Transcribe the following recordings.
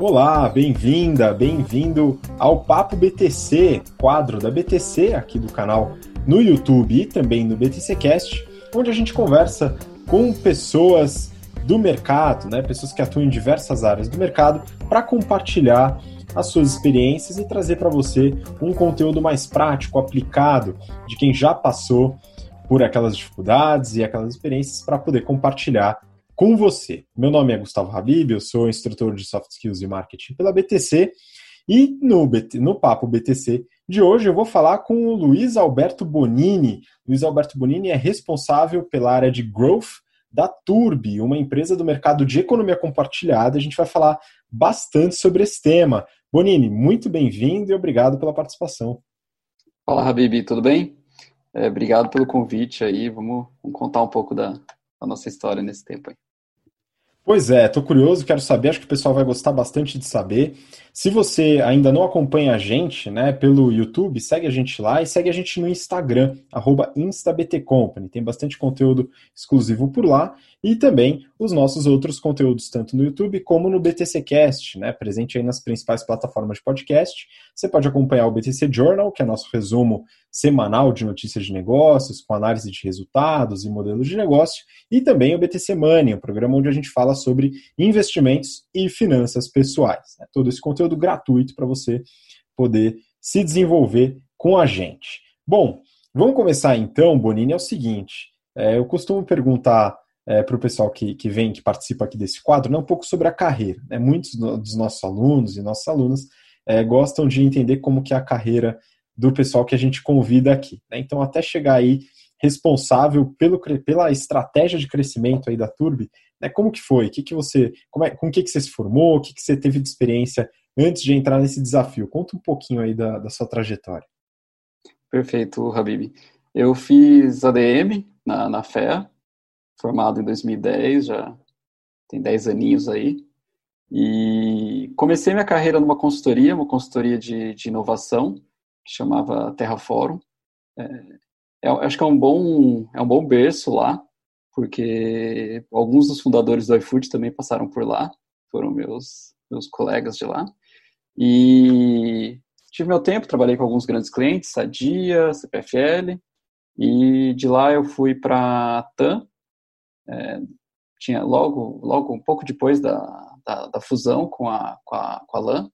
Olá, bem-vinda, bem-vindo ao Papo BTC, quadro da BTC aqui do canal no YouTube e também no BTC Cast, onde a gente conversa com pessoas do mercado, né, pessoas que atuam em diversas áreas do mercado, para compartilhar as suas experiências e trazer para você um conteúdo mais prático, aplicado, de quem já passou por aquelas dificuldades e aquelas experiências para poder compartilhar com você. Meu nome é Gustavo Habib, eu sou instrutor de Soft Skills e Marketing pela BTC e no, no Papo BTC de hoje eu vou falar com o Luiz Alberto Bonini. Luiz Alberto Bonini é responsável pela área de Growth da Turbi, uma empresa do mercado de economia compartilhada. A gente vai falar bastante sobre esse tema. Bonini, muito bem-vindo e obrigado pela participação. Fala, Habib, tudo bem? É, obrigado pelo convite aí. Vamos, vamos contar um pouco da, da nossa história nesse tempo aí. Pois é, estou curioso, quero saber, acho que o pessoal vai gostar bastante de saber. Se você ainda não acompanha a gente né, pelo YouTube, segue a gente lá e segue a gente no Instagram, instabtcompany. Tem bastante conteúdo exclusivo por lá e também os nossos outros conteúdos, tanto no YouTube como no BTCcast, né, presente aí nas principais plataformas de podcast. Você pode acompanhar o BTC Journal, que é nosso resumo semanal de notícias de negócios, com análise de resultados e modelos de negócio, e também o BTC Money, um programa onde a gente fala sobre investimentos e finanças pessoais. Né? Todo esse conteúdo gratuito para você poder se desenvolver com a gente. Bom, vamos começar então, Bonini, é o seguinte, é, eu costumo perguntar é, para o pessoal que, que vem, que participa aqui desse quadro, né, um pouco sobre a carreira. Né? Muitos dos nossos alunos e nossas alunas é, gostam de entender como que é a carreira do pessoal que a gente convida aqui. Né? Então, até chegar aí responsável pelo, pela estratégia de crescimento aí da Turbi, né? como que foi? Que que você, como é, com o que, que você se formou? O que, que você teve de experiência antes de entrar nesse desafio? Conta um pouquinho aí da, da sua trajetória. Perfeito, Habib. Eu fiz ADM na, na FEA, formado em 2010, já tem 10 aninhos aí. E comecei minha carreira numa consultoria, uma consultoria de, de inovação, que chamava Terra Fórum. É, é, acho que é um bom é um bom berço lá, porque alguns dos fundadores do iFood também passaram por lá, foram meus meus colegas de lá. E tive meu tempo, trabalhei com alguns grandes clientes, Sadia, CPFL, e de lá eu fui para a TAM, é, tinha logo, logo um pouco depois da, da, da fusão com a, com a, com a LAN,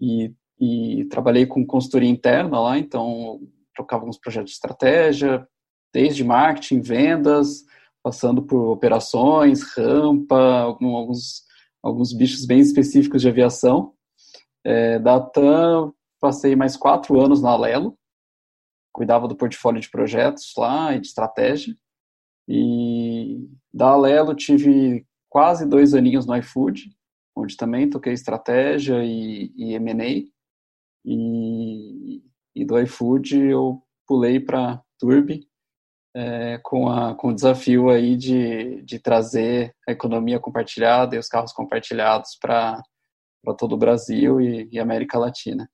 e, e trabalhei com consultoria interna lá, então trocava alguns projetos de estratégia, desde marketing, vendas, passando por operações, rampa, alguns, alguns bichos bem específicos de aviação. É, da TAM, passei mais quatro anos na Alelo, cuidava do portfólio de projetos lá e de estratégia. E da Alelo tive quase dois aninhos no iFood, onde também toquei estratégia e, e M&A. E, e do iFood eu pulei para Turbi é, com, a, com o desafio aí de, de trazer a economia compartilhada e os carros compartilhados para todo o Brasil e, e América Latina.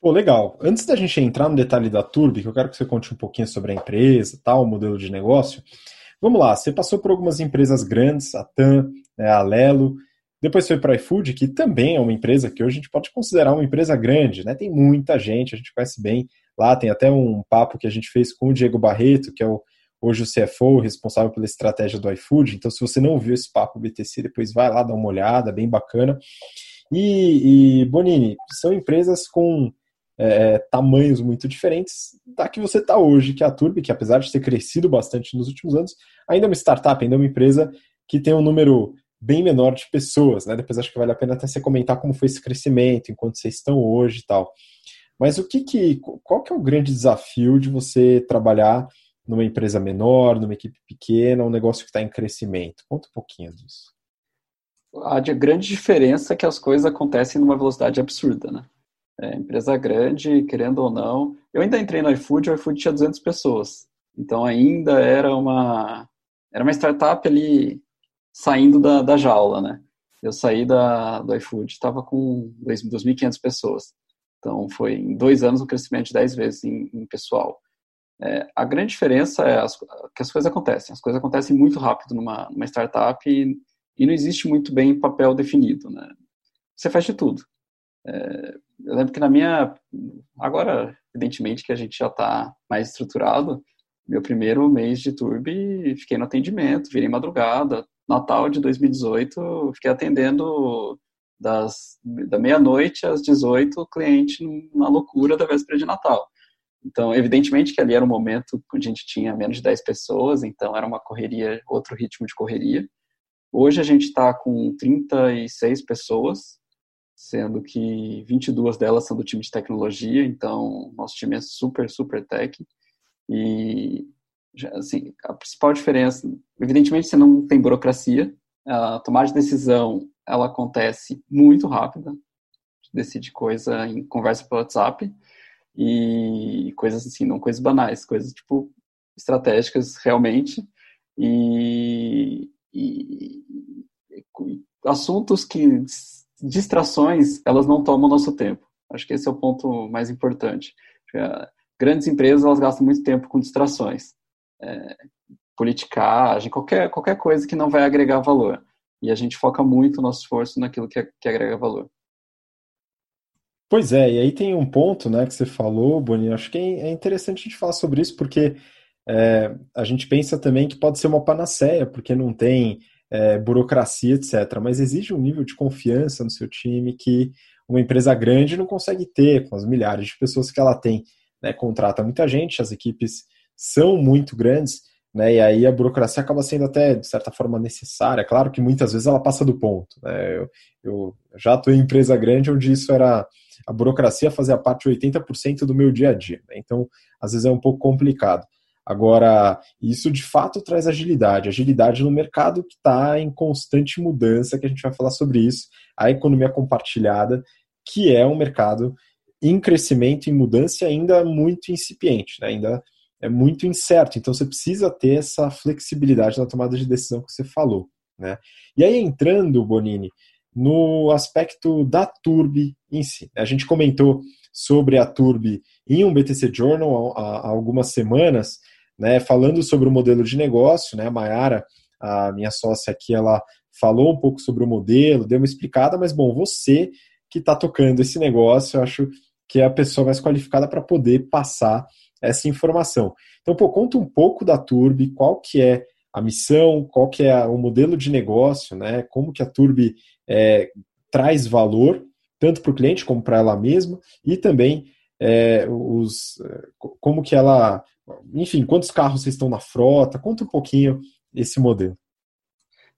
Pô, legal. Antes da gente entrar no detalhe da Turbi, que eu quero que você conte um pouquinho sobre a empresa, tal, o modelo de negócio. Vamos lá, você passou por algumas empresas grandes, a TAM, né, a Lelo, depois foi para iFood, que também é uma empresa que hoje a gente pode considerar uma empresa grande, né? Tem muita gente, a gente conhece bem. Lá tem até um papo que a gente fez com o Diego Barreto, que é o, hoje o CFO, responsável pela estratégia do iFood. Então, se você não viu esse papo BTC, depois vai lá dar uma olhada, bem bacana. E, e Bonini, são empresas com é, tamanhos muito diferentes da que você está hoje, que é a Turbi, que apesar de ter crescido bastante nos últimos anos, ainda é uma startup, ainda é uma empresa que tem um número bem menor de pessoas, né? Depois acho que vale a pena até você comentar como foi esse crescimento, enquanto vocês estão hoje e tal. Mas o que que, qual que é o grande desafio de você trabalhar numa empresa menor, numa equipe pequena, um negócio que está em crescimento? Conta um pouquinho disso. A grande diferença é que as coisas acontecem numa velocidade absurda, né? É, empresa grande, querendo ou não. Eu ainda entrei no iFood, o iFood tinha 200 pessoas. Então ainda era uma era uma startup ali saindo da, da jaula, né? Eu saí da, do iFood, estava com 2.500 pessoas. Então foi em dois anos um crescimento de 10 vezes em, em pessoal. É, a grande diferença é as, que as coisas acontecem. As coisas acontecem muito rápido numa, numa startup e, e não existe muito bem papel definido, né? você faz de tudo. É, eu lembro que na minha. Agora, evidentemente, que a gente já está mais estruturado, meu primeiro mês de Turbi, fiquei no atendimento, virei madrugada. Natal de 2018, fiquei atendendo das, da meia-noite às 18, o cliente na loucura da véspera de Natal. Então, evidentemente que ali era um momento onde a gente tinha menos de 10 pessoas, então era uma correria, outro ritmo de correria. Hoje a gente está com 36 pessoas, sendo que 22 delas são do time de tecnologia, então nosso time é super, super tech. E, assim, a principal diferença, evidentemente você não tem burocracia, a tomada de decisão, ela acontece muito rápida, decide coisa em conversa pelo WhatsApp, e coisas assim, não coisas banais, coisas tipo estratégicas realmente e, e, e assuntos que distrações elas não tomam nosso tempo. Acho que esse é o ponto mais importante. Grandes empresas elas gastam muito tempo com distrações, é, politicagem, qualquer qualquer coisa que não vai agregar valor. E a gente foca muito o nosso esforço naquilo que, que agrega valor. Pois é, e aí tem um ponto, né, que você falou, Boninho, acho que é interessante a gente falar sobre isso, porque é, a gente pensa também que pode ser uma panaceia, porque não tem é, burocracia, etc. Mas exige um nível de confiança no seu time que uma empresa grande não consegue ter, com as milhares de pessoas que ela tem. Né, contrata muita gente, as equipes são muito grandes, né, e aí a burocracia acaba sendo até, de certa forma, necessária. Claro que muitas vezes ela passa do ponto. Né, eu, eu já estou em empresa grande onde isso era a burocracia fazia parte de 80% do meu dia a dia. Né? Então, às vezes é um pouco complicado. Agora, isso de fato traz agilidade, agilidade no mercado que está em constante mudança, que a gente vai falar sobre isso, a economia compartilhada, que é um mercado em crescimento, em mudança ainda muito incipiente, né? ainda é muito incerto. Então você precisa ter essa flexibilidade na tomada de decisão que você falou. Né? E aí entrando, Bonini, no aspecto da Turbi em si. A gente comentou sobre a Turbi em um BTC Journal há algumas semanas, né, falando sobre o modelo de negócio, né, a Mayara, a minha sócia aqui, ela falou um pouco sobre o modelo, deu uma explicada, mas bom, você que está tocando esse negócio, eu acho que é a pessoa mais qualificada para poder passar essa informação. Então, pô, conta um pouco da Turbi, qual que é a missão, qual que é o modelo de negócio, né? Como que a Turbi é, traz valor tanto para o cliente como para ela mesma e também é, os como que ela, enfim, quantos carros vocês estão na frota? Conta um pouquinho esse modelo.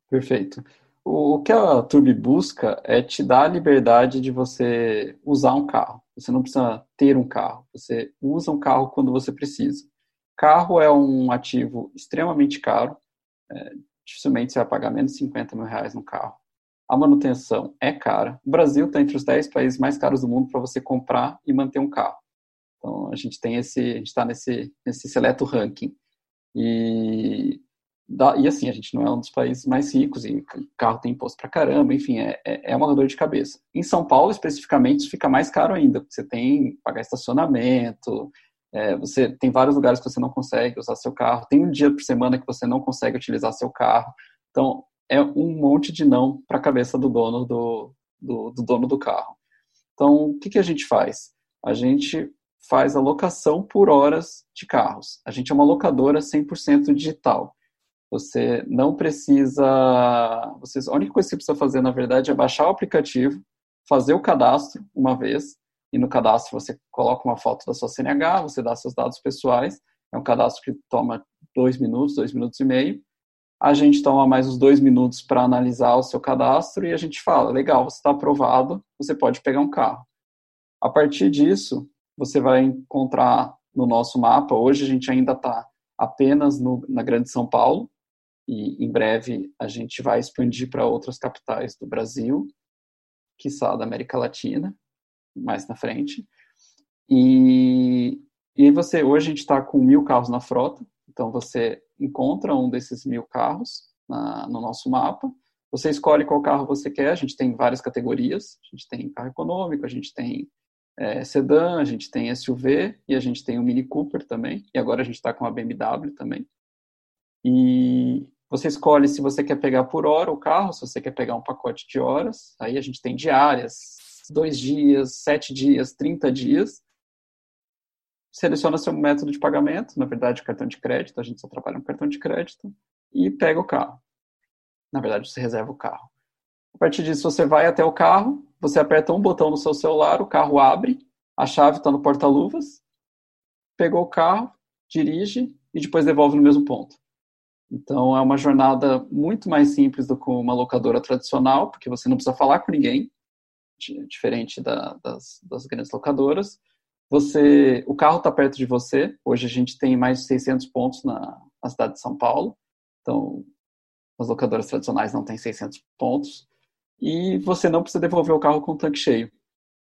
Perfeito. O que a Turbi busca é te dar a liberdade de você usar um carro. Você não precisa ter um carro. Você usa um carro quando você precisa. Carro é um ativo extremamente caro. É, dificilmente você vai pagar menos de 50 mil reais no carro. A manutenção é cara. O Brasil está entre os 10 países mais caros do mundo para você comprar e manter um carro. Então a gente tem esse, a gente está nesse, nesse seleto ranking. E, e assim, a gente não é um dos países mais ricos e carro tem imposto para caramba, enfim, é, é, é uma dor de cabeça. Em São Paulo, especificamente, fica mais caro ainda, você tem que pagar estacionamento, é, você tem vários lugares que você não consegue usar seu carro, tem um dia por semana que você não consegue utilizar seu carro. Então, é um monte de não para a cabeça do dono do, do, do, dono do carro. Então, o que, que a gente faz? A gente faz a locação por horas de carros. A gente é uma locadora 100% digital. Você não precisa. Vocês, a única coisa que você precisa fazer, na verdade, é baixar o aplicativo, fazer o cadastro uma vez, e no cadastro você coloca uma foto da sua CNH, você dá seus dados pessoais. É um cadastro que toma dois minutos, dois minutos e meio a gente toma mais uns dois minutos para analisar o seu cadastro e a gente fala, legal, você está aprovado, você pode pegar um carro. A partir disso, você vai encontrar no nosso mapa, hoje a gente ainda está apenas no, na Grande São Paulo, e em breve a gente vai expandir para outras capitais do Brasil, quiçá da América Latina, mais na frente. E, e você, hoje a gente está com mil carros na frota, então você encontra um desses mil carros na, no nosso mapa. Você escolhe qual carro você quer. A gente tem várias categorias. A gente tem carro econômico, a gente tem é, sedã, a gente tem SUV e a gente tem o Mini Cooper também. E agora a gente está com a BMW também. E, Você escolhe se você quer pegar por hora o carro, se você quer pegar um pacote de horas. Aí a gente tem diárias, dois dias, sete dias, trinta dias. Seleciona seu método de pagamento, na verdade, cartão de crédito, a gente só trabalha com cartão de crédito, e pega o carro. Na verdade, você reserva o carro. A partir disso, você vai até o carro, você aperta um botão no seu celular, o carro abre, a chave está no porta-luvas, pegou o carro, dirige e depois devolve no mesmo ponto. Então é uma jornada muito mais simples do que uma locadora tradicional, porque você não precisa falar com ninguém, diferente da, das, das, grandes locadoras. Você, o carro está perto de você. Hoje a gente tem mais de 600 pontos na, na cidade de São Paulo. Então as locadoras tradicionais não têm 600 pontos. E você não precisa devolver o carro com o tanque cheio.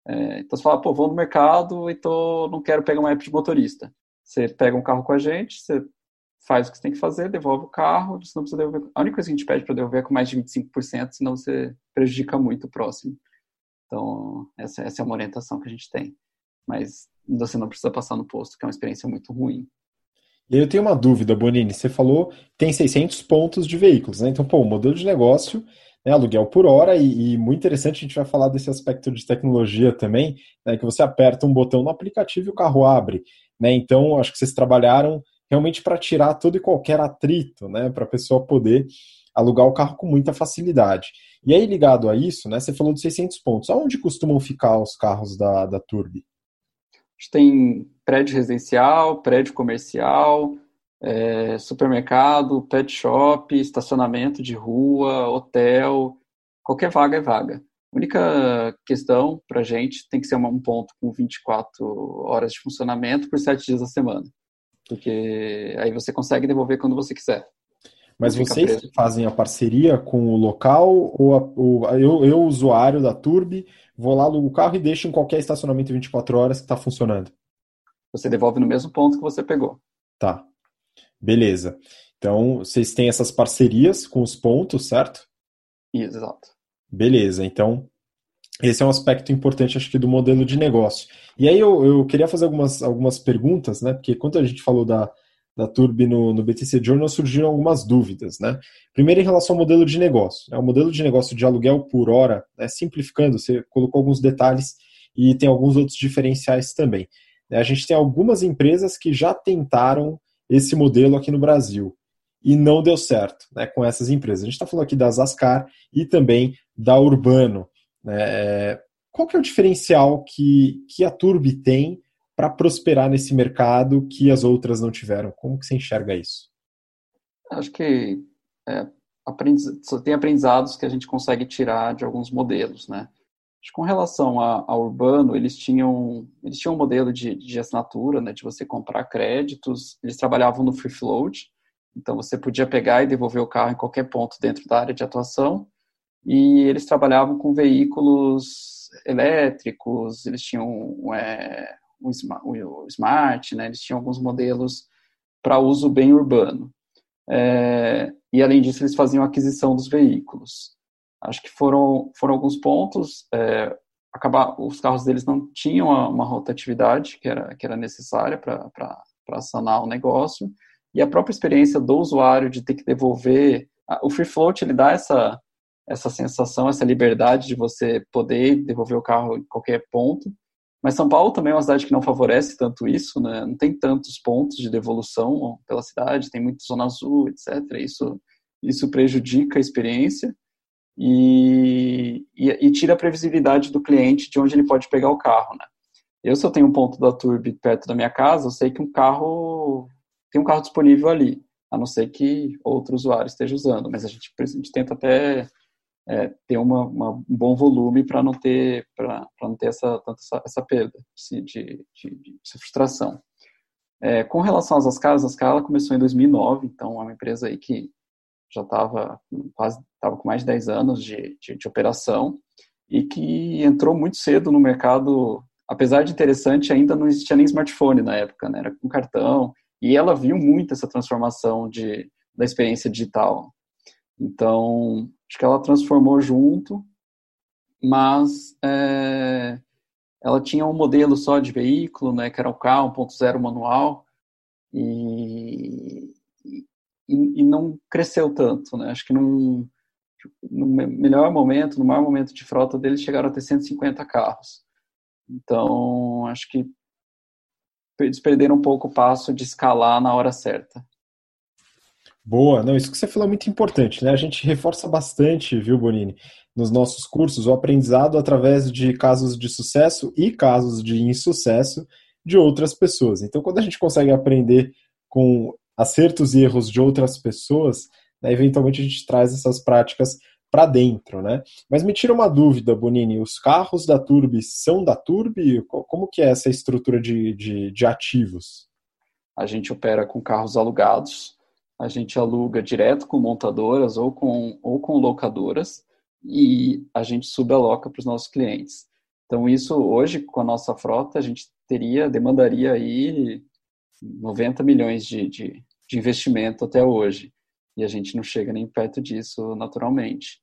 É, então você fala, pô, vou no mercado e tô, não quero pegar uma app de motorista. Você pega um carro com a gente, você faz o que você tem que fazer, devolve o carro, você não precisa devolver. A única coisa que a gente pede para devolver é com mais de 25%, senão você prejudica muito o próximo. Então, essa, essa é uma orientação que a gente tem. Mas você não precisa passar no posto, que é uma experiência muito ruim. E eu tenho uma dúvida, Bonini. Você falou tem 600 pontos de veículos, né? Então, pô, o modelo de negócio né, aluguel por hora, e, e, muito interessante, a gente vai falar desse aspecto de tecnologia também, né, que você aperta um botão no aplicativo e o carro abre. Né, então, acho que vocês trabalharam realmente para tirar todo e qualquer atrito, né, para a pessoa poder alugar o carro com muita facilidade. E aí, ligado a isso, né, você falou de 600 pontos. Aonde costumam ficar os carros da, da Turbi? A gente tem prédio residencial, prédio comercial, é, supermercado, pet shop, estacionamento de rua, hotel, qualquer vaga é vaga. A única questão para a gente tem que ser um ponto com 24 horas de funcionamento por 7 dias da semana. Porque aí você consegue devolver quando você quiser. Mas vocês preso. fazem a parceria com o local ou, a, ou eu, eu, usuário da Turbi, vou lá, alugo o carro e deixo em qualquer estacionamento 24 horas que está funcionando? Você devolve no mesmo ponto que você pegou. Tá. Beleza. Então, vocês têm essas parcerias com os pontos, certo? Exato. Beleza. Então, esse é um aspecto importante, acho que, do modelo de negócio. E aí eu, eu queria fazer algumas, algumas perguntas, né? Porque quando a gente falou da, da Turbi no, no BTC Journal, surgiram algumas dúvidas, né? Primeiro, em relação ao modelo de negócio. Né? O modelo de negócio de aluguel por hora, né? simplificando, você colocou alguns detalhes e tem alguns outros diferenciais também. A gente tem algumas empresas que já tentaram esse modelo aqui no Brasil. E não deu certo né, com essas empresas. A gente está falando aqui da Zascar e também da Urbano. Né? É, qual que é o diferencial que, que a Turbi tem para prosperar nesse mercado que as outras não tiveram? Como que você enxerga isso? Acho que é, aprendiz... tem aprendizados que a gente consegue tirar de alguns modelos, né? com relação ao urbano, eles tinham, eles tinham um modelo de, de assinatura, né, de você comprar créditos, eles trabalhavam no free float, então você podia pegar e devolver o carro em qualquer ponto dentro da área de atuação, e eles trabalhavam com veículos elétricos, eles tinham é, o, o Smart, né, eles tinham alguns modelos para uso bem urbano. É, e além disso, eles faziam aquisição dos veículos. Acho que foram, foram alguns pontos. É, acabar, os carros deles não tinham uma, rotatividade que era, que era necessária para sanar o negócio. E a própria experiência do usuário de ter que devolver. O free float ele dá essa, essa sensação, essa liberdade de você poder devolver o carro em qualquer ponto. Mas São Paulo também é uma cidade que não favorece tanto isso, né? Não tem tantos pontos de devolução pela cidade, tem muita zona azul, etc. Isso, isso prejudica a experiência e, e, e, tira a previsibilidade do cliente de onde ele pode pegar o carro, né? Eu, se eu tenho um ponto da Turbi perto da minha casa, eu sei que um carro tem um carro disponível ali, a não ser que outro usuário esteja usando, mas a gente, a gente tenta até é, ter uma, uma, um bom volume para não ter para não ter essa tanta essa, essa perda de, de, de, de frustração. É, com relação às casas, a Scala começou em 2009, então é uma empresa aí que já estava quase estava com mais de 10 anos de, de, de, operação e que entrou muito cedo no mercado, apesar de interessante, ainda não existia nem smartphone na época, né? era com cartão, e ela viu muito essa transformação de, da experiência digital. Então, acho que ela transformou junto, mas é, ela tinha um modelo só de veículo, né, que era o K 1.0 manual, e, e e, não cresceu tanto, né? Acho que num, no melhor momento, no maior momento de frota deles, chegaram a ter 150 carros. Então, acho que eles perderam um pouco o passo de escalar na hora certa. Boa, não, isso que você falou é muito importante, né? A gente reforça bastante, viu, Bonini, nos nossos cursos, o aprendizado através de casos de sucesso e casos de insucesso de outras pessoas. Então, quando a gente consegue aprender com acertos e erros de outras pessoas, né, eventualmente a gente traz essas práticas para dentro, né? Mas me tira uma dúvida, Bonini, os carros da Turbi são da Turbi? Como que é essa estrutura de, de, de ativos? A gente opera com carros alugados, a gente aluga direto com montadoras ou com, ou com locadoras e a gente subaloca para os nossos clientes. Então isso hoje com a nossa frota a gente teria demandaria aí 90 milhões de, de, de investimento até hoje e a gente não chega nem perto disso naturalmente.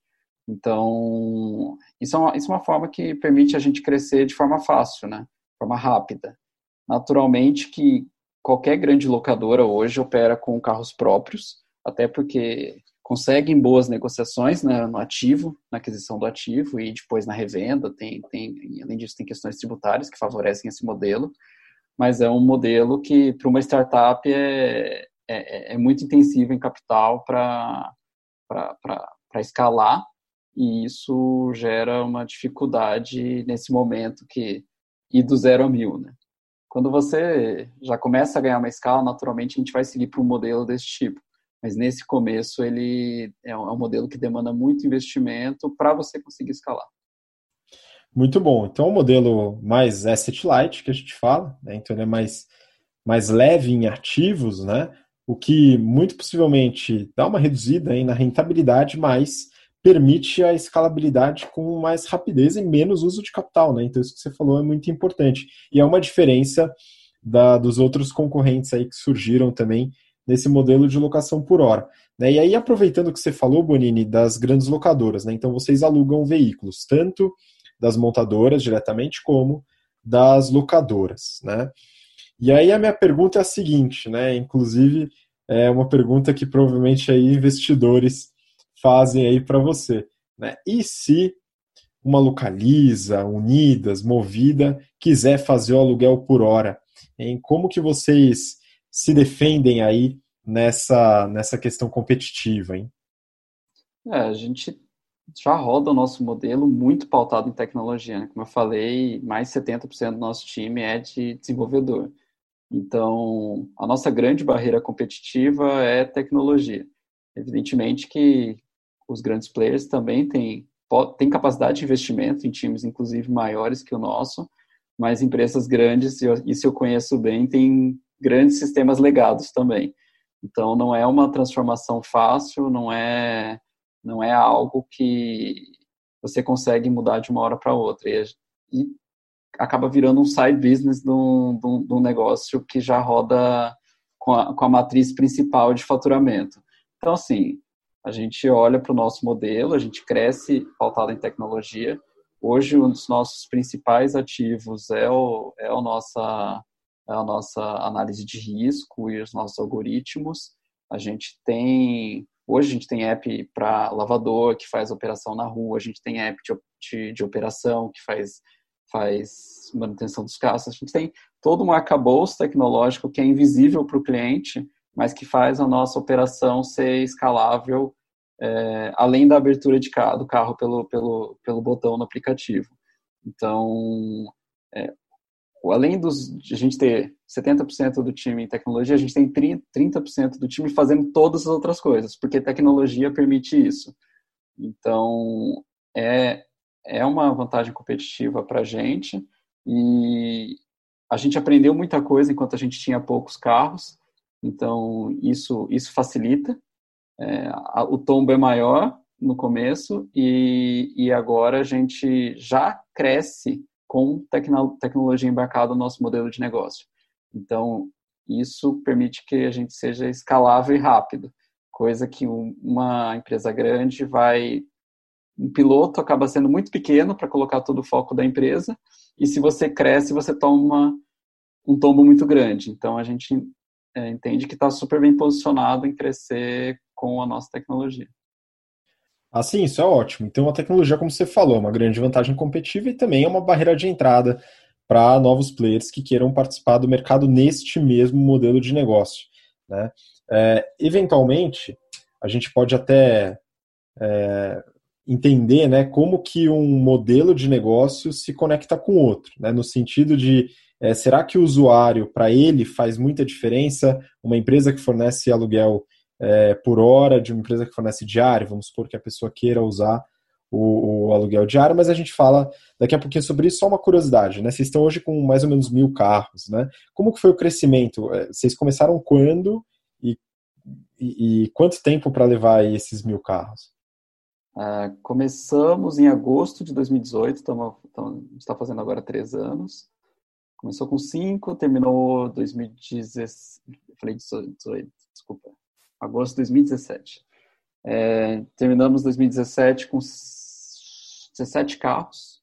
Então, isso é, uma, isso é uma forma que permite a gente crescer de forma fácil, né? De forma rápida. Naturalmente que qualquer grande locadora hoje opera com carros próprios, até porque conseguem boas negociações né, no ativo, na aquisição do ativo e depois na revenda. Tem, tem, além disso, tem questões tributárias que favorecem esse modelo, mas é um modelo que, para uma startup, é, é, é muito intensivo em capital para escalar, e isso gera uma dificuldade nesse momento que ir do zero a mil, né? Quando você já começa a ganhar uma escala, naturalmente a gente vai seguir para um modelo desse tipo. Mas nesse começo ele é um é modelo que demanda muito investimento para você conseguir escalar. Muito bom. Então, um modelo mais asset light que a gente fala, né? então ele é mais, mais leve em ativos, né? o que muito possivelmente dá uma reduzida aí na rentabilidade, mas permite a escalabilidade com mais rapidez e menos uso de capital. Né? Então, isso que você falou é muito importante. E é uma diferença da, dos outros concorrentes aí que surgiram também nesse modelo de locação por hora. Né? E aí, aproveitando que você falou, Bonini, das grandes locadoras, né? então vocês alugam veículos, tanto das montadoras diretamente, como das locadoras. Né? E aí a minha pergunta é a seguinte, né? Inclusive é uma pergunta que provavelmente aí investidores fazem aí para você, né? E se uma localiza, unidas, movida, quiser fazer o aluguel por hora, em como que vocês se defendem aí nessa nessa questão competitiva, hein? É, a gente já roda o nosso modelo muito pautado em tecnologia, né? Como eu falei, mais 70% do nosso time é de desenvolvedor. Então, a nossa grande barreira competitiva é tecnologia. Evidentemente que os grandes players também têm, têm capacidade de investimento em times, inclusive, maiores que o nosso, mas empresas grandes, isso eu conheço bem, têm grandes sistemas legados também. Então, não é uma transformação fácil, não é, não é algo que você consegue mudar de uma hora para outra. E, e acaba virando um side business de um, de um negócio que já roda com a, com a matriz principal de faturamento. Então, assim, a gente olha para o nosso modelo, a gente cresce pautado em tecnologia. Hoje, um dos nossos principais ativos é, o, é, o nossa, é a nossa análise de risco e os nossos algoritmos. A gente tem Hoje a gente tem app para lavador que faz operação na rua, a gente tem app de, de, de operação que faz faz manutenção dos carros. A gente tem todo um arcabouço tecnológico que é invisível para o cliente, mas que faz a nossa operação ser escalável é, além da abertura de carro, do carro pelo, pelo, pelo botão no aplicativo. Então, é, além dos, de a gente ter 70% do time em tecnologia, a gente tem 30% do time fazendo todas as outras coisas, porque tecnologia permite isso. Então, é, é uma vantagem competitiva para a gente e a gente aprendeu muita coisa enquanto a gente tinha poucos carros, então isso, isso facilita. É, a, o tombo é maior no começo e, e agora a gente já cresce com tecno, tecnologia embarcada no nosso modelo de negócio. Então, isso permite que a gente seja escalável e rápido, coisa que uma empresa grande vai um piloto acaba sendo muito pequeno para colocar todo o foco da empresa, e se você cresce, você toma um tombo muito grande. Então, a gente é, entende que está super bem posicionado em crescer com a nossa tecnologia. Assim, isso é ótimo. Então, a tecnologia, como você falou, é uma grande vantagem competitiva e também é uma barreira de entrada para novos players que queiram participar do mercado neste mesmo modelo de negócio. Né? É, eventualmente, a gente pode até é, entender né, como que um modelo de negócio se conecta com outro, né, no sentido de é, será que o usuário, para ele, faz muita diferença uma empresa que fornece aluguel é, por hora de uma empresa que fornece diário, vamos supor que a pessoa queira usar o, o, aluguel diário, mas a gente fala daqui a pouquinho sobre isso. Só uma curiosidade, né? Vocês estão hoje com mais ou menos mil carros, né? Como que foi o crescimento? É, vocês começaram quando e, e, e quanto tempo para levar esses mil carros? Uh, começamos em agosto de 2018, estamos, está fazendo agora três anos. Começou com cinco, terminou 2016, falei 18, desculpa, agosto de 2017. É, terminamos 2017 com 17 carros.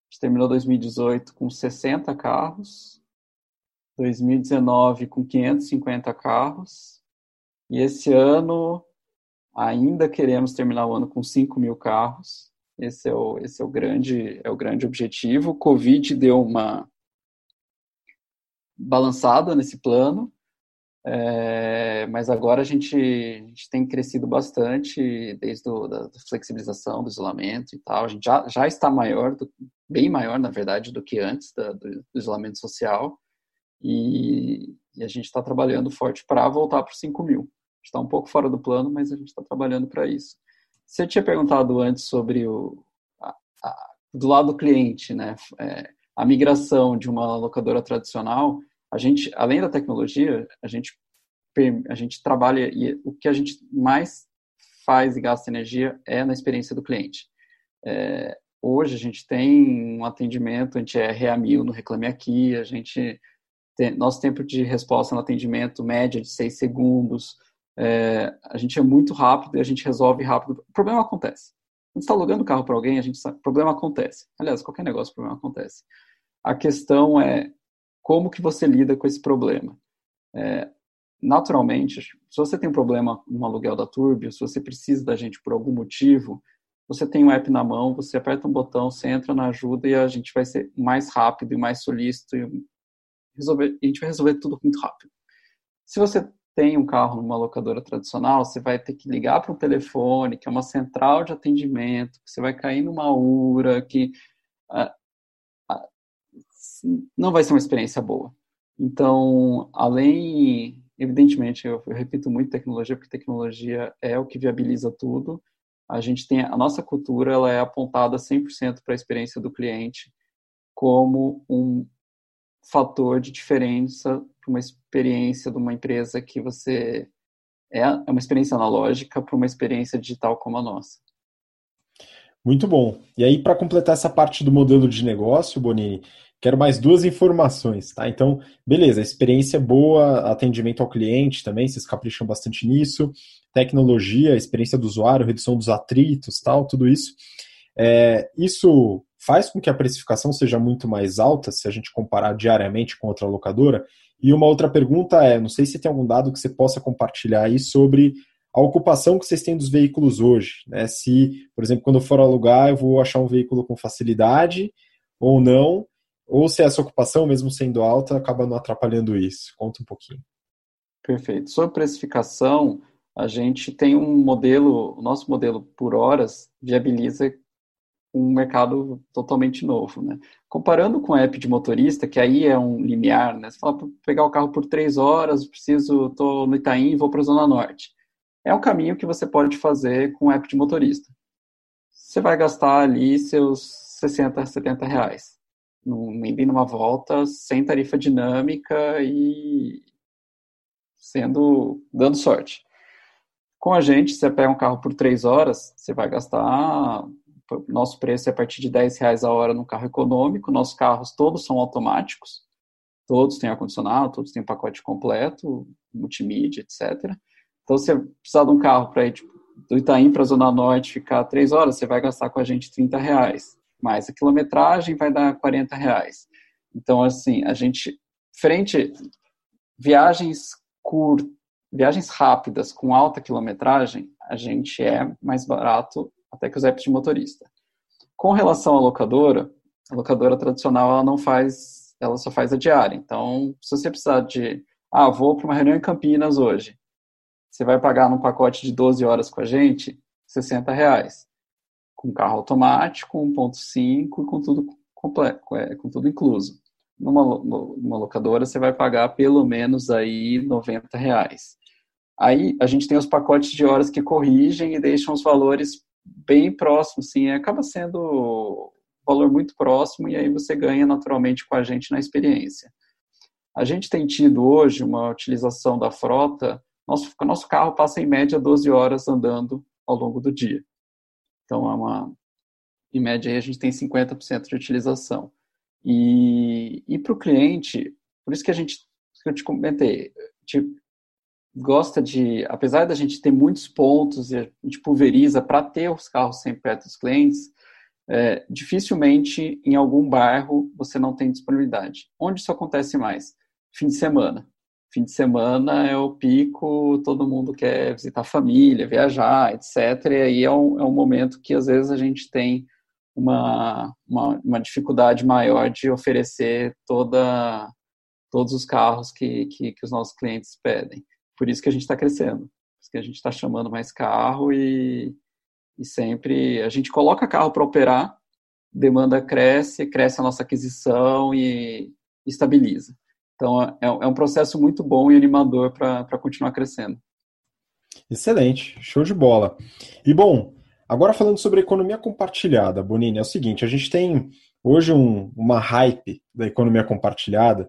A gente terminou 2018 com 60 carros. 2019 com 550 carros. E esse ano ainda queremos terminar o ano com 5 mil carros. Esse é o, esse é o, grande, é o grande objetivo. O Covid deu uma balançada nesse plano, é, mas agora a gente, a gente, tem crescido bastante desde a da flexibilização do isolamento e tal. A gente já, já está maior, do, bem maior, na verdade, do que antes da, do, do, isolamento social. E, e a gente está trabalhando forte para voltar para os 5 mil. Está um pouco fora do plano, mas a gente está trabalhando para isso. Você tinha perguntado antes sobre o a, a, do lado do cliente, né? É, a migração de uma locadora tradicional a gente, além da tecnologia, a gente, a gente trabalha e o que a gente mais faz e gasta energia é na experiência do cliente. É, hoje a gente tem um atendimento, a gente é RA mil no Reclame Aqui, a gente tem, nosso tempo de resposta no atendimento média de seis segundos, é, a gente é muito rápido e a gente resolve rápido. O problema acontece. Quando está alugando o carro para alguém, a gente sabe, problema acontece. Aliás, qualquer negócio, problema acontece. A questão é como que você lida com esse problema. É, naturalmente, se você tem um problema no aluguel da Turbio, se você precisa da gente por algum motivo, você tem um app na mão, você aperta um botão, você entra na ajuda e a gente vai ser mais rápido e mais solícito e resolver, a gente vai resolver tudo muito rápido. Se você tem um carro numa locadora tradicional, você vai ter que ligar para um telefone, que é uma central de atendimento, você vai cair numa URA, que uh, não vai ser uma experiência boa. Então, além, evidentemente, eu, eu repito muito tecnologia, porque tecnologia é o que viabiliza tudo. A gente tem a nossa cultura, ela é apontada 100% para a experiência do cliente como um fator de diferença para uma experiência de uma empresa que você é, é uma experiência analógica para uma experiência digital como a nossa. Muito bom. E aí, para completar essa parte do modelo de negócio, Bonini, Quero mais duas informações, tá? Então, beleza, experiência boa, atendimento ao cliente também, vocês capricham bastante nisso, tecnologia, experiência do usuário, redução dos atritos, tal, tudo isso. É, isso faz com que a precificação seja muito mais alta se a gente comparar diariamente com outra locadora. E uma outra pergunta é, não sei se tem algum dado que você possa compartilhar aí sobre a ocupação que vocês têm dos veículos hoje, né? Se, por exemplo, quando eu for alugar, eu vou achar um veículo com facilidade ou não, ou se essa ocupação, mesmo sendo alta, acaba não atrapalhando isso? Conta um pouquinho. Perfeito. Sobre precificação, a gente tem um modelo, o nosso modelo por horas viabiliza um mercado totalmente novo, né? Comparando com o app de motorista, que aí é um limiar, né? Você fala, pegar o carro por três horas, preciso, estou no Itaim vou para a Zona Norte. É um caminho que você pode fazer com app de motorista. Você vai gastar ali seus 60, 70 reais num e numa volta sem tarifa dinâmica e sendo dando sorte. Com a gente, você pega um carro por três horas, você vai gastar nosso preço é a partir de 10 reais a hora no carro econômico. Nossos carros todos são automáticos, todos têm ar-condicionado, todos têm pacote completo, multimídia, etc. Então, você precisar de um carro para ir tipo, do Itaim para a Zona Norte ficar três horas, você vai gastar com a gente 30 reais mais a quilometragem vai dar 40 reais. Então, assim, a gente, frente, viagens curtas, viagens rápidas com alta quilometragem, a gente é mais barato até que os apps de motorista. Com relação à locadora, a locadora tradicional ela não faz, ela só faz a diária. Então, se você precisar de, ah, vou para uma reunião em Campinas hoje, você vai pagar num pacote de 12 horas com a gente, 60 reais. Com carro automático, 1.5 e com tudo completo, é, com tudo incluso. Numa, numa locadora você vai pagar pelo menos aí 90 reais. Aí a gente tem os pacotes de horas que corrigem e deixam os valores bem próximos, sim, acaba sendo um valor muito próximo e aí você ganha naturalmente com a gente na experiência. A gente tem tido hoje uma utilização da frota, nosso, nosso carro passa em média 12 horas andando ao longo do dia. Então, é uma, em média, a gente tem 50% de utilização. E, e para o cliente, por isso que a gente, que eu te comentei, gosta de, apesar da gente ter muitos pontos e a gente pulveriza para ter os carros sempre perto dos clientes, é, dificilmente em algum bairro você não tem disponibilidade. Onde isso acontece mais? Fim de semana. Fim de semana é o pico, todo mundo quer visitar a família, viajar, etc. E aí é um, é um momento que às vezes a gente tem uma, uma, uma dificuldade maior de oferecer toda, todos os carros que, que, que os nossos clientes pedem. Por isso que a gente está crescendo, por isso que a gente está chamando mais carro e, e sempre a gente coloca carro para operar, demanda cresce, cresce a nossa aquisição e estabiliza. Então é, é um processo muito bom e animador para continuar crescendo. Excelente, show de bola. E bom, agora falando sobre economia compartilhada, Bonini, é o seguinte: a gente tem hoje um, uma hype da economia compartilhada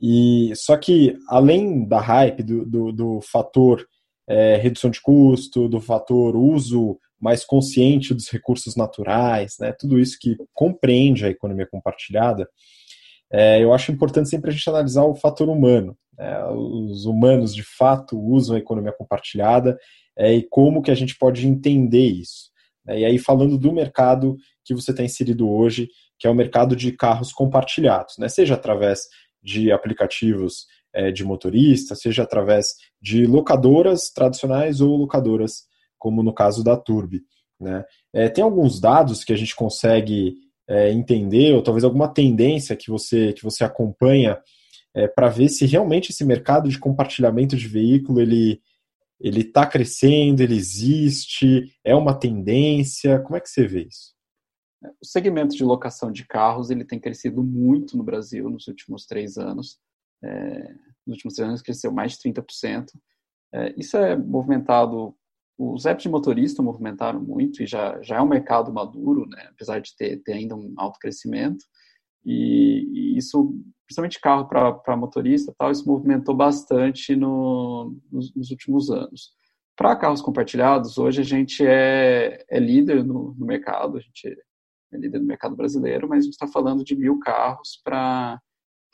e só que além da hype do, do, do fator é, redução de custo, do fator uso mais consciente dos recursos naturais, né, tudo isso que compreende a economia compartilhada, é, eu acho importante sempre a gente analisar o fator humano. Né, os humanos de fato usam a economia compartilhada é, e como que a gente pode entender isso. Né, e aí falando do mercado que você está inserido hoje, que é o mercado de carros compartilhados, né, seja através de aplicativos é, de motorista, seja através de locadoras tradicionais ou locadoras, como no caso da Turbi. Né? É, tem alguns dados que a gente consegue é, entender, ou talvez alguma tendência que você, que você acompanha é, para ver se realmente esse mercado de compartilhamento de veículo ele ele está crescendo, ele existe, é uma tendência, como é que você vê isso? O segmento de locação de carros ele tem crescido muito no Brasil nos últimos três anos. É, nos últimos três anos cresceu mais de 30%. É, isso é movimentado, os apps de motorista movimentaram muito e já, já é um mercado maduro, né, apesar de ter, ter ainda um alto crescimento. E, e isso, principalmente carro para motorista, tal, isso movimentou bastante no, nos, nos últimos anos. Para carros compartilhados, hoje a gente é, é líder no, no mercado, a gente é líder do mercado brasileiro, mas a gente está falando de mil carros para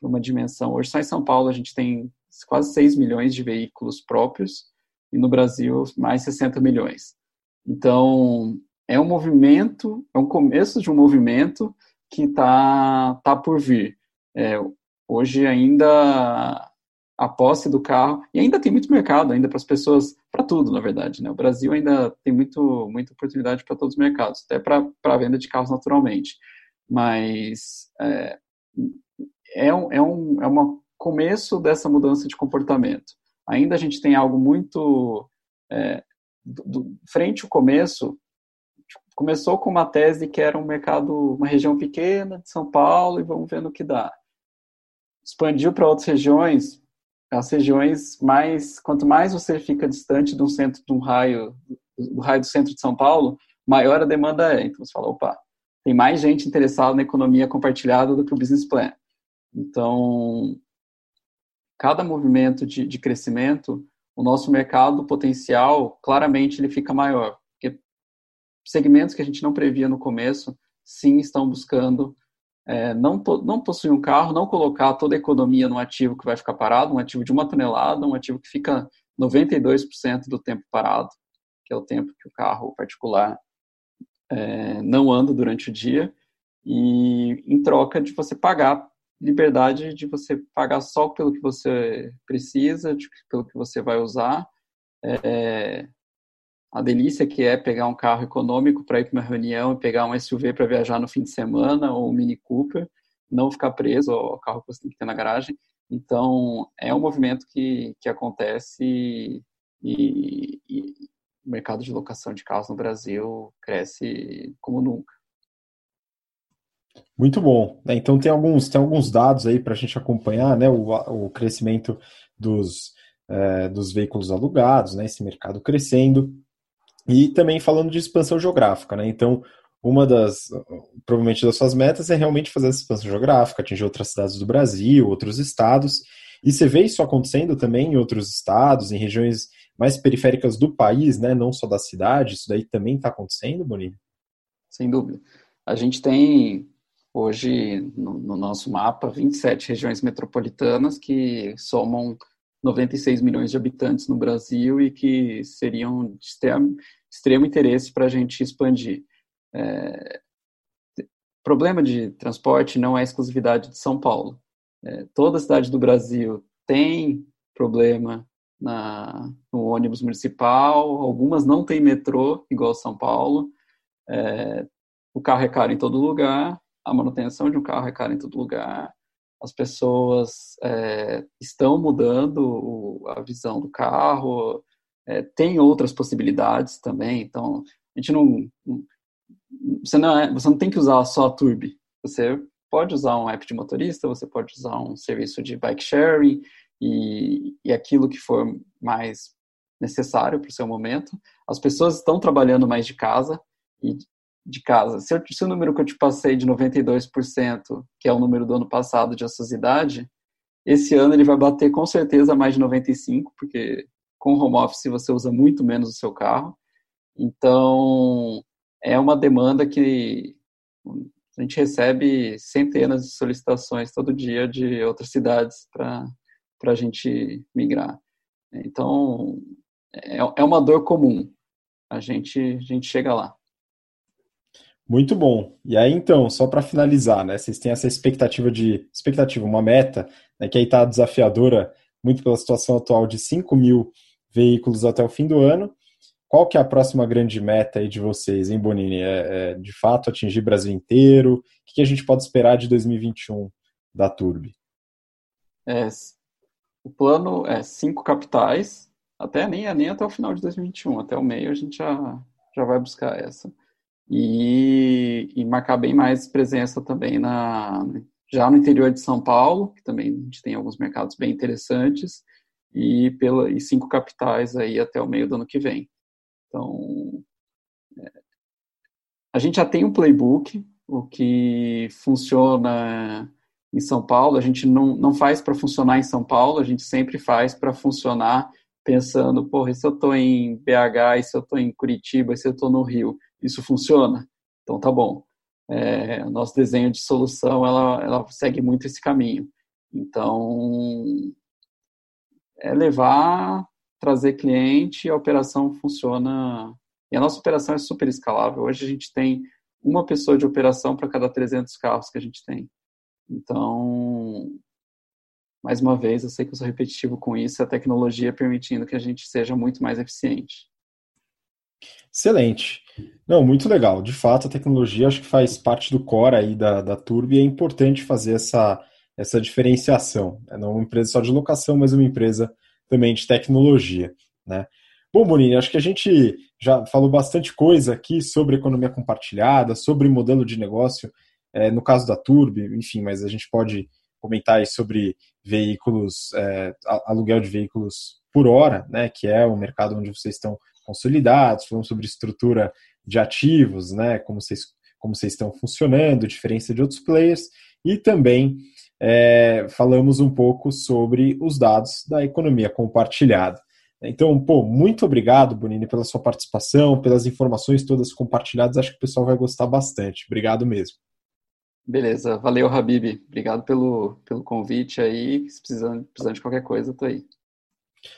uma dimensão. Hoje só em São Paulo a gente tem quase 6 milhões de veículos próprios e no Brasil mais 60 milhões. Então, é um movimento, é um começo de um movimento que está tá por vir. É, hoje ainda a posse do carro, e ainda tem muito mercado ainda para as pessoas, para tudo, na verdade. Né? O Brasil ainda tem muito, muita oportunidade para todos os mercados, até para a venda de carros naturalmente. Mas é, é um, é um é uma começo dessa mudança de comportamento. Ainda a gente tem algo muito. É, do, do, frente ao começo, começou com uma tese que era um mercado, uma região pequena de São Paulo, e vamos ver no que dá. Expandiu para outras regiões, as regiões mais, quanto mais você fica distante de um centro, de um raio, do raio do centro de São Paulo, maior a demanda é. Então você fala, opa, tem mais gente interessada na economia compartilhada do que o business plan. Então, cada movimento de, de crescimento, o nosso mercado potencial, claramente ele fica maior. Porque segmentos que a gente não previa no começo, sim, estão buscando é, não, não possuir um carro, não colocar toda a economia num ativo que vai ficar parado, um ativo de uma tonelada, um ativo que fica 92% do tempo parado, que é o tempo que o carro particular é, não anda durante o dia, e em troca de você pagar liberdade de você pagar só pelo que você precisa, de, pelo que você vai usar. É, a delícia que é pegar um carro econômico para ir para uma reunião e pegar um SUV para viajar no fim de semana ou um Mini Cooper, não ficar preso ao carro que você tem que ter na garagem. Então, é um movimento que, que acontece e, e, e o mercado de locação de carros no Brasil cresce como nunca. Muito bom. Né? Então tem alguns, tem alguns dados aí para a gente acompanhar né, o, o crescimento dos, é, dos veículos alugados, né, esse mercado crescendo. E também falando de expansão geográfica. Né? Então, uma das, provavelmente, das suas metas é realmente fazer essa expansão geográfica, atingir outras cidades do Brasil, outros estados. E você vê isso acontecendo também em outros estados, em regiões mais periféricas do país, né? não só da cidade. Isso daí também está acontecendo, Bonini? Sem dúvida. A gente tem hoje no, no, nosso mapa 27 regiões metropolitanas que somam 96 milhões de habitantes no Brasil e que seriam de extremo, extremo interesse para a gente expandir. É, problema de transporte não é exclusividade de São Paulo. É, toda cidade do Brasil tem problema na, no ônibus municipal, algumas não têm metrô, igual São Paulo. É, o carro é caro em todo lugar a manutenção de um carro é cara em todo lugar, as pessoas é, estão mudando a visão do carro, é, tem outras possibilidades também, então a gente não, você não, é, você não tem que usar só a Turbi, você pode usar um app de motorista, você pode usar um serviço de bike sharing e, e aquilo que for mais necessário para o seu momento. As pessoas estão trabalhando mais de casa e de casa. Se, eu, se, o número que eu te passei de 92%, que é o número do ano passado de ociosidade, esse ano ele vai bater com certeza mais de 95%, porque com home office você usa muito menos o seu carro. Então, é uma demanda que a gente recebe centenas de solicitações todo dia de outras cidades para a gente migrar. Então, é, é uma dor comum. A gente, a gente chega lá. Muito bom. E aí, então, só para finalizar, né? Vocês têm essa expectativa de. Expectativa, uma meta, né, que aí está desafiadora, muito pela situação atual, de 5 mil veículos até o fim do ano. Qual que é a próxima grande meta aí de vocês, hein, Bonini? É, é de fato atingir o Brasil inteiro? O que, a gente pode esperar de 2021 da Turbi? É, o plano é cinco capitais, até nem, nem até o final de 2021, até o meio a gente já, já vai buscar essa e, e marcar bem mais presença também na já no interior de São Paulo, que também a gente tem alguns mercados bem interessantes, e, pela, e cinco capitais aí até o meio do ano que vem. Então, é, a gente já tem um playbook, o que funciona em São Paulo, a gente não, não faz para funcionar em São Paulo, a gente sempre faz para funcionar pensando, porra, e se eu estou em BH, e se eu estou em Curitiba, e se eu estou no Rio? Isso funciona? Então tá bom. É, nosso desenho de solução ela, ela segue muito esse caminho. Então é levar, trazer cliente, a operação funciona. E a nossa operação é super escalável. Hoje a gente tem uma pessoa de operação para cada 300 carros que a gente tem. Então, mais uma vez, eu sei que eu sou repetitivo com isso, a tecnologia permitindo que a gente seja muito mais eficiente. Excelente. Não, muito legal. De fato, a tecnologia acho que faz parte do core aí da, da Turbo e é importante fazer essa, essa diferenciação. É não uma empresa só de locação, mas uma empresa também de tecnologia. Né? Bom, Bonini, acho que a gente já falou bastante coisa aqui sobre economia compartilhada, sobre modelo de negócio, é, no caso da Turbo, enfim, mas a gente pode comentar aí sobre veículos, é, aluguel de veículos por hora, né, que é o mercado onde vocês estão consolidados, falamos sobre estrutura de ativos, né, como vocês, como vocês estão funcionando, diferença de outros players, e também é, falamos um pouco sobre os dados da economia compartilhada. Então, pô, muito obrigado, Bonini, pela sua participação, pelas informações todas compartilhadas. Acho que o pessoal vai gostar bastante. Obrigado mesmo. Beleza, valeu, Habib. Obrigado pelo, pelo convite aí. Se precisando, precisando de qualquer coisa, tô aí.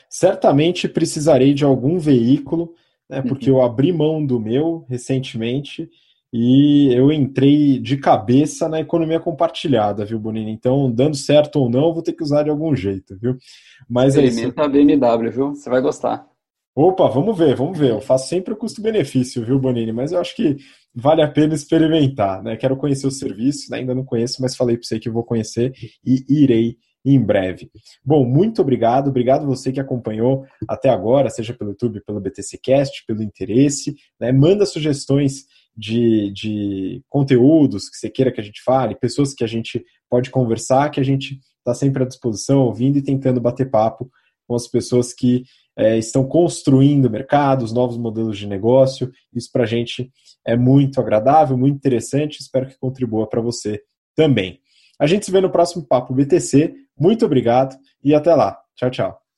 Certamente precisarei de algum veículo, né, porque uhum. eu abri mão do meu recentemente e eu entrei de cabeça na economia compartilhada, viu, Bonini? Então, dando certo ou não, vou ter que usar de algum jeito, viu? Mas Experimenta é isso. a BMW, viu? Você vai gostar. Opa, vamos ver, vamos ver. Eu faço sempre o custo-benefício, viu, Bonini? Mas eu acho que vale a pena experimentar, né? Quero conhecer o serviço, né? ainda não conheço, mas falei para você que vou conhecer e irei em breve. Bom, muito obrigado, obrigado você que acompanhou até agora, seja pelo YouTube, pelo BTCcast, pelo interesse, né? Manda sugestões de, de conteúdos que você queira que a gente fale, pessoas que a gente pode conversar, que a gente está sempre à disposição, ouvindo e tentando bater papo com as pessoas que é, estão construindo mercados, novos modelos de negócio. Isso para a gente é muito agradável, muito interessante. Espero que contribua para você também. A gente se vê no próximo Papo BTC. Muito obrigado e até lá. Tchau, tchau.